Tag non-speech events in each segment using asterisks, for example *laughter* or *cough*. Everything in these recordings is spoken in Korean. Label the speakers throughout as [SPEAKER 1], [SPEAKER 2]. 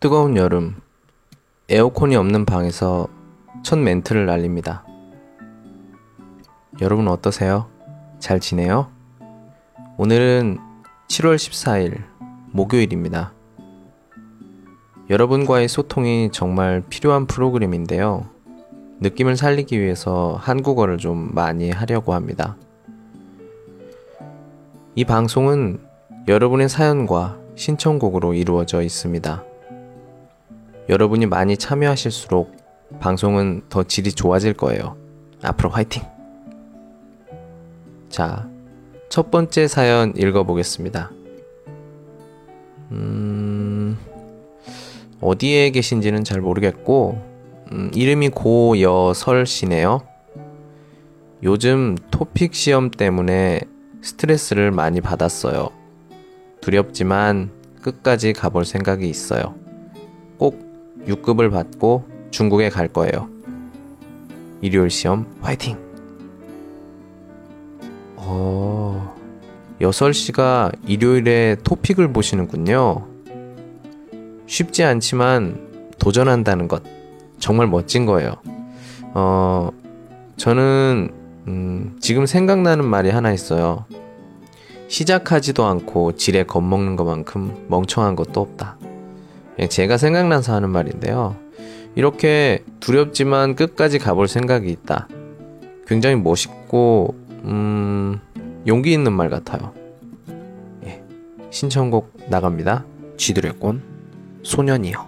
[SPEAKER 1] 뜨거운 여름, 에어컨이 없는 방에서 첫 멘트를 날립니다. 여러분 어떠세요? 잘 지내요? 오늘은 7월 14일 목요일입니다. 여러분과의 소통이 정말 필요한 프로그램인데요. 느낌을 살리기 위해서 한국어를 좀 많이 하려고 합니다. 이 방송은 여러분의 사연과 신청곡으로 이루어져 있습니다. 여러분이 많이 참여하실수록 방송은 더 질이 좋아질 거예요. 앞으로 화이팅! 자, 첫 번째 사연 읽어보겠습니다. 음, 어디에 계신지는 잘 모르겠고, 음, 이름이 고여설 씨네요. 요즘 토픽 시험 때문에 스트레스를 많이 받았어요. 두렵지만 끝까지 가볼 생각이 있어요. 꼭 6급을 받고 중국에 갈 거예요. 일요일 시험 화이팅! 어, 여설 씨가 일요일에 토픽을 보시는군요. 쉽지 않지만 도전한다는 것 정말 멋진 거예요. 어, 저는 음, 지금 생각나는 말이 하나 있어요. 시작하지도 않고 지레 겁먹는 것만큼 멍청한 것도 없다. 제가 생각나서 하는 말인데요. 이렇게 두렵지만 끝까지 가볼 생각이 있다. 굉장히 멋있고, 음, 용기 있는 말 같아요. 예. 신청곡 나갑니다. 쥐드래곤, 소년이요.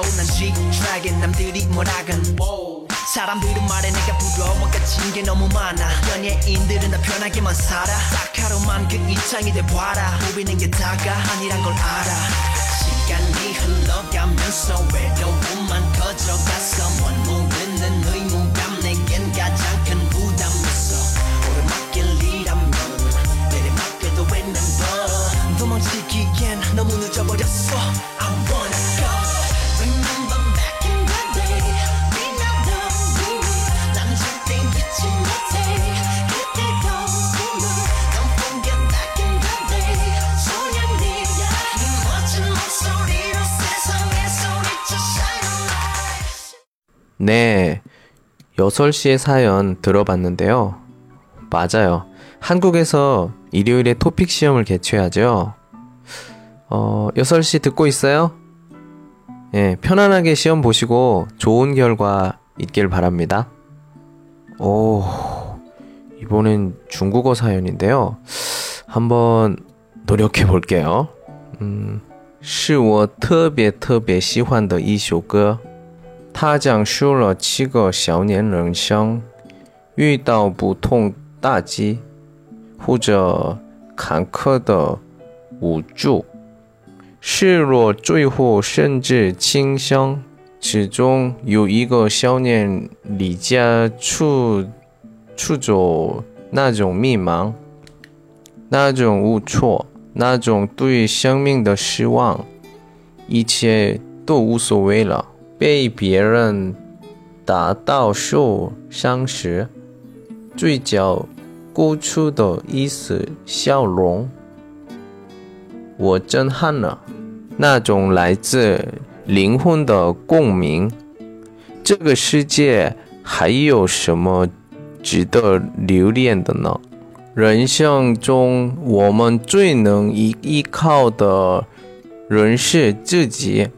[SPEAKER 1] 난 G-Dragon 남들이 뭐라건. 사람들은 말해 내가 부러워 가진 게 너무 많아. 연예인들은 다 편하게만 살아. 딱 하루만 그 입장이 돼봐라. 보이는 게 다가 아니란 걸 알아. 시간이 흘러가면서 외로움만 커져가서 먼 모르는 의무감 내겐 가장 큰 부담이었어 오르막길이라면 내리막길도 있는 법 도망치기엔 너무 늦어버렸어. I wanna 네, 여설 씨의 사연 들어봤는데요. 맞아요. 한국에서 일요일에 토픽 시험을 개최하죠. 어, 여설 씨 듣고 있어요? 예, 편안하게 시험 보시고 좋은 결과 있길 바랍니다. 오, 이번엔 중국어 사연인데요. 한번 노력해 볼게요. 음, 是我特别特别喜欢的一首歌。 他讲述了七个小年人生遇到不同打击或者坎坷的无助、失落，最后甚至轻生。其中有一个少年离家出出走，那种迷茫，那种无措，那种对生命的失望，一切都无所谓了。被别人打到受伤时，嘴角勾出的一丝笑容，我震撼了。那种来自灵魂的共鸣。这个世界还有什么值得留恋的呢？人生中，我们最能依依靠的人是自己。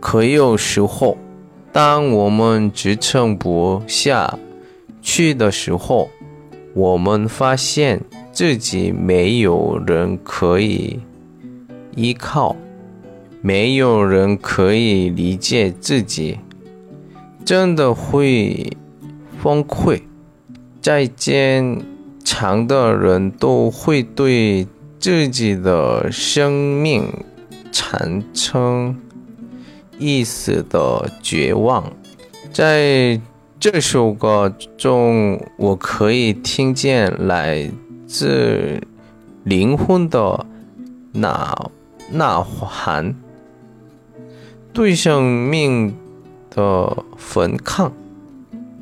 [SPEAKER 1] 可有时候，当我们支撑不下去的时候，我们发现自己没有人可以依靠，没有人可以理解自己，真的会崩溃。再坚强的人都会对自己的生命产生。意思的绝望。在这首歌中，我可以听见来自灵魂的呐呐喊，对生命的反抗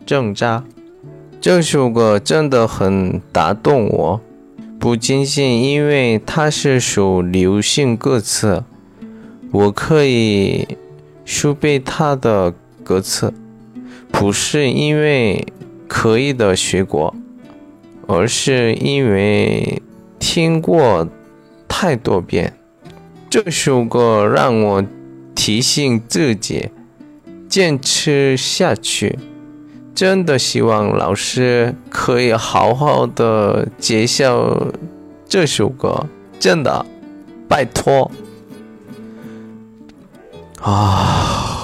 [SPEAKER 1] 挣扎。这首歌真的很打动我，不仅仅因为它是首流行歌词，我可以熟背它的歌词。不是因为刻意的学过，而是因为听过太多遍。这首歌让我提醒自己坚持下去。真的希望老师可以好好的介绍这首歌，真的，拜托。 啊。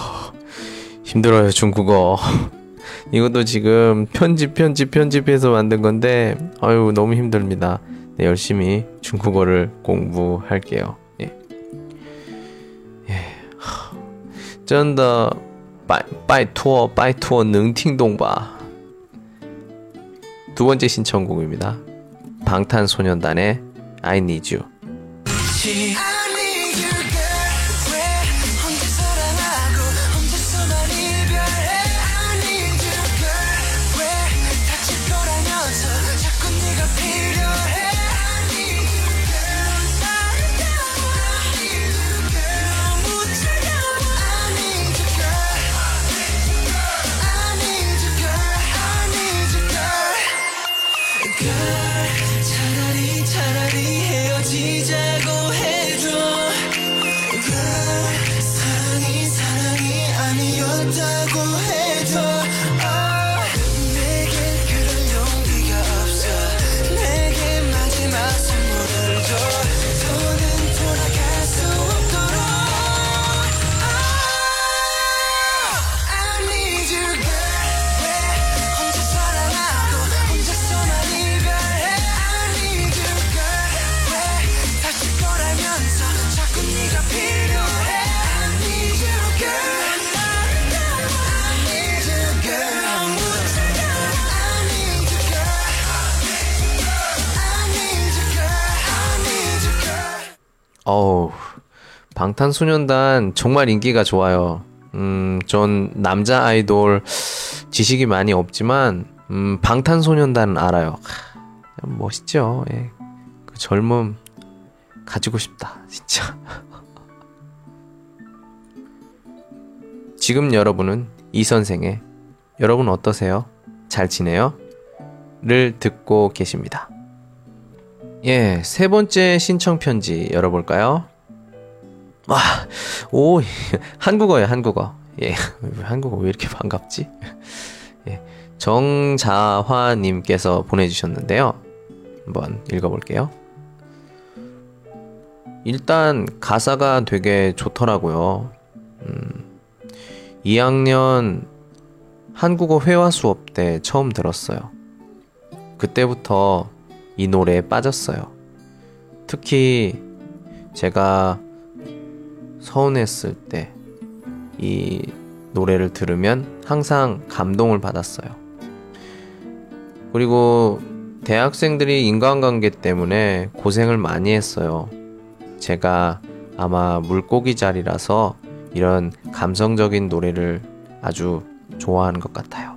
[SPEAKER 1] 힘들어요 중국어 *laughs* 이것도 지금 편집 편집 편집해서 만든 건데 아유 너무 힘듭니다 네, 열심히 중국어를 공부할게요 예. 예. 真的拜拜托拜托能听懂吧두 번째 신청곡입니다 방탄소년단의 I Need You 방탄소년단 정말 인기가 좋아요. 음, 전 남자 아이돌 지식이 많이 없지만, 음, 방탄소년단은 알아요. 멋있죠. 예. 그 젊음 가지고 싶다, 진짜. *laughs* 지금 여러분은 이 선생의 여러분 어떠세요? 잘 지내요? 를 듣고 계십니다. 예, 세 번째 신청 편지 열어볼까요? 와, 오, 한국어예요, 한국어. 예, 한국어 왜 이렇게 반갑지? 예, 정자화님께서 보내주셨는데요. 한번 읽어볼게요. 일단 가사가 되게 좋더라고요. 음, 2학년 한국어 회화 수업 때 처음 들었어요. 그때부터 이 노래에 빠졌어요. 특히 제가 서운했을 때 이 노래를 들으면 항상 감동을 받았어요. 그리고 대학생들이 인간관계 때문에 고생을 많이 했어요. 제가 아마 물고기 자리라서 이런 감성적인 노래를 아주 좋아하는 것 같아요.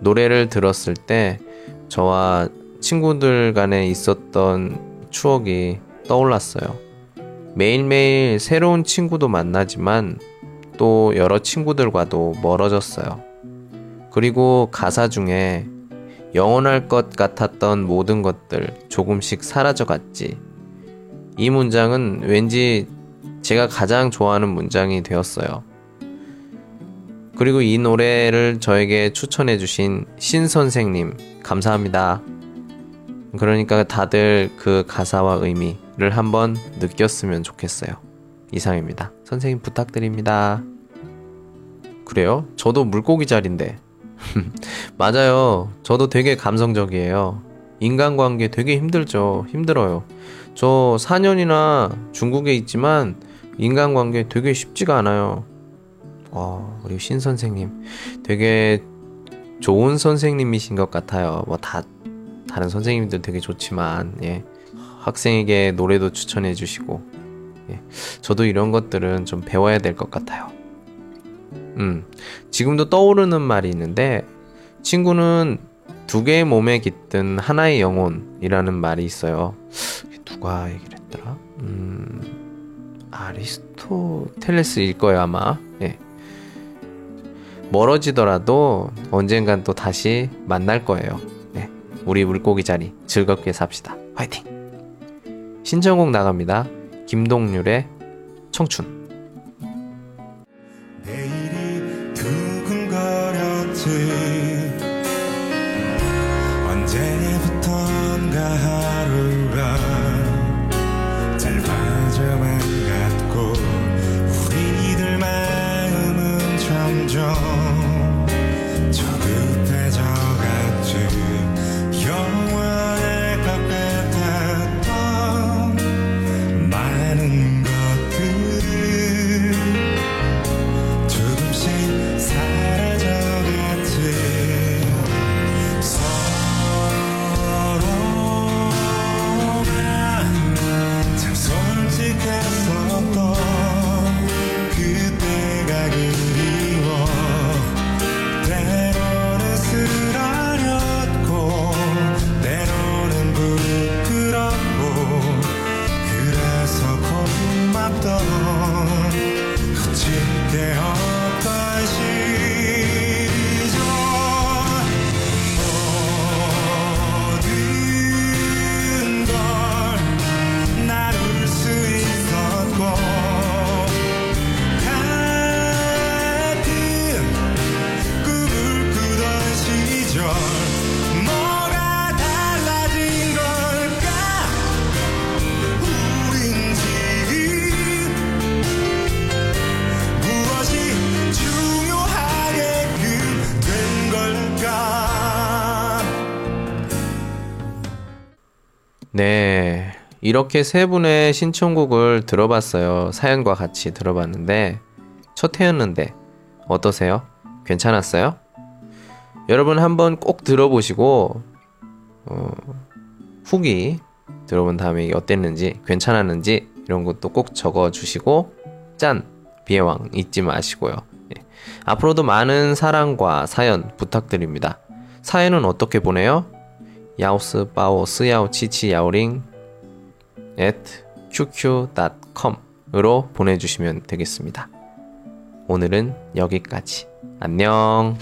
[SPEAKER 1] 노래를 들었을 때 저와 친구들 간에 있었던 추억이 떠올랐어요. 매일매일 새로운 친구도 만나지만 또 여러 친구들과도 멀어졌어요. 그리고 가사 중에 영원할 것 같았던 모든 것들 조금씩 사라져 갔지. 이 문장은 왠지 제가 가장 좋아하는 문장이 되었어요. 그리고 이 노래를 저에게 추천해주신 신 선생님, 감사합니다. 그러니까 다들 그 가사와 의미 를 한번 느꼈으면 좋겠어요. 이상입니다. 선생님 부탁드립니다. 그래요? 저도 물고기 자리인데. *laughs* 맞아요. 저도 되게 감성적이에요. 인간관계 되게 힘들죠. 힘들어요. 저 4년이나 중국에 있지만
[SPEAKER 2] 인간관계 되게 쉽지가 않아요. 와, 우리 신 선생님 되게 좋은 선생님이신 것 같아요. 뭐 다 다른 선생님도 되게 좋지만 예. 학생에게 노래도 추천해 주시고 예. 저도 이런 것들은 좀 배워야 될 것 같아요. 음. 지금도 떠오르는 말이 있는데 친구는 두 개의 몸에 깃든 하나의 영혼이라는 말이 있어요. 누가 얘기를 했더라? 음. 아리스토텔레스일 거예요, 아마. 예. 멀어지더라도 언젠간 또 다시 만날 거예요. 네. 우리 물고기 자리 즐겁게 삽시다. 화이팅! 신청곡 나갑니다. 김동률의 청춘. 네. 이렇게 세 분의 신청곡을 들어봤어요. 사연과 같이 들어봤는데, 첫 회였는데, 어떠세요? 괜찮았어요? 여러분 한번 꼭 들어보시고, 어, 후기 들어본 다음에 어땠는지, 괜찮았는지, 이런 것도 꼭 적어 주시고, 짠! 비애왕 잊지 마시고요. 예. 앞으로도 많은 사랑과 사연 부탁드립니다. 사연은 어떻게 보내요? 야오스 바오 스야오 치치 야오링 at qq.com으로 보내주시면 되겠습니다. 오늘은 여기까지. 안녕.